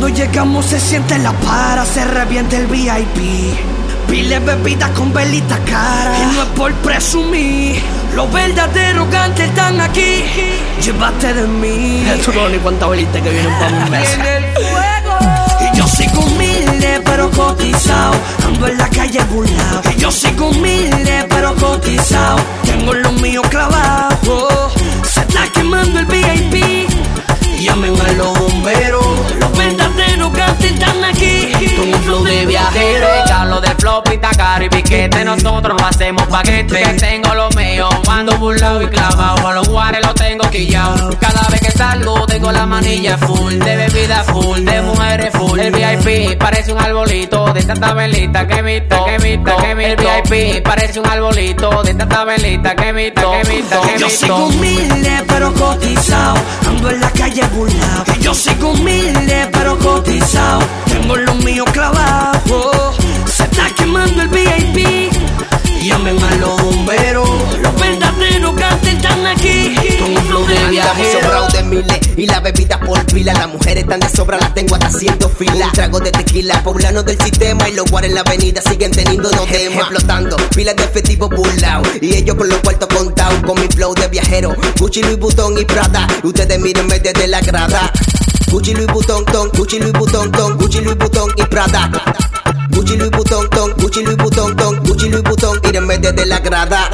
Cuando llegamos se siente la para, se revienta el VIP. Pile bebidas con velita cara. Y no es por presumir. Los verdaderos gantes están aquí. Llévate de mí. Tú no ni cuántas velitas que vienen para mi mesa. En el fuego. Y yo sigo humilde pero cotizado. Ando en la calle burlado. Y yo sigo humilde pero cotizado. Tengo lo mío clavado. Flop y caro y piquete Nosotros no hacemos paquete Que tengo lo mío Cuando burlado y clavado A los guares los tengo quillao Cada vez que salgo tengo la manilla full De bebida full, de mujeres full El VIP parece un arbolito De tanta velita que mito, que mito, que mito El VIP parece un arbolito De tanta velita que mito, que mito, que Yo sigo mito humilde pero cotizado. Ando en la calle burlado. Yo sigo humilde pero cotizado. Miles y la bebida por pila. Las mujeres están de sobra, las tengo hasta haciendo fila. Un trago de tequila, poblanos del sistema y los guares en la avenida siguen teniendo no temas. Explotando, pilas de efectivo burlao. Y ellos con los cuartos contados, con mi flow de viajero. Gucci, Louis Vuitton y Prada. Ustedes mírenme desde la grada. Gucci, Louis Vuitton, ton, Gucci, Louis Vuitton, ton, Gucci, Louis Vuitton y Prada. Gucci, Louis Vuitton, ton, Gucci, Louis Vuitton, ton, Gucci, Louis Vuitton, mírenme desde la grada.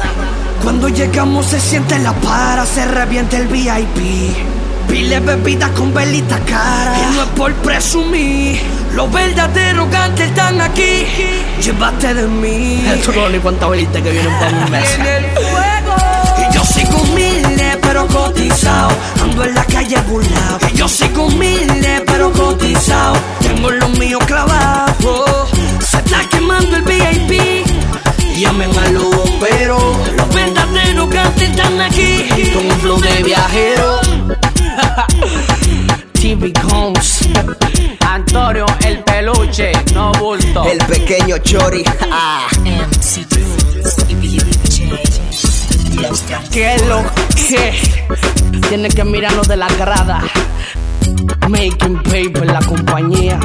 Cuando llegamos se siente la para, se revienta el VIP. Pile bebidas con velita cara. Y no es por presumir. Los verdaderos gantes están aquí. Llévate de mí. Tú no ni cuántas velitas que vienen para mi mesa. En el fuego. Y yo sigo humilde pero cotizado. Ando en la calle burlado. Y yo sigo humilde pero cotizado. Tengo lo mío clavado. Se está quemando el VIP. Llamen a los bomberos. Los verdaderos gantes están aquí. Con un flow de viajero. Bulto El pequeño Chori. Ah. ¿Qué es lo que? Tiene que mirarnos de la grada. Making paper, la compañía.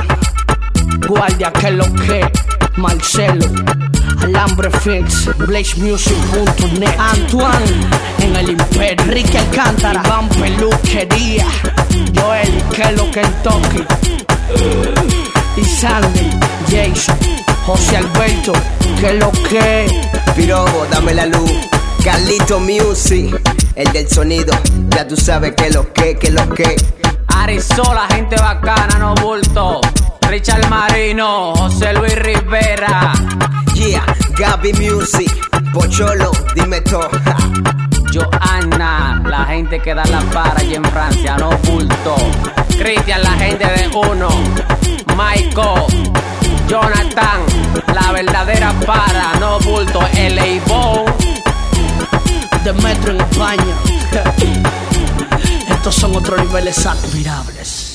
Guardia, ¿qué es lo que? Marcelo. Alambre Fix, BlazeMusic.net Antoine en el Imperio Enrique Alcántara Iván Peluquería Joel, ¿qué es lo que en Toki? Y Sandy, Jason, José Alberto, ¿qué es lo que? Pirobo, dame la luz. Carlito Music, el del sonido. Ya tú sabes que lo que, que lo que. Arizola, gente bacana, no bulto. Richard Marino, José Luis Rivera. Yeah, Gaby Music. Pocholo, dime todo. Joanna, la gente que da la para y en Francia, no bulto. Cristian, la gente de uno. Michael, La verdadera para, no bulto. El Eibon, de metro en España. Estos son otros niveles admirables.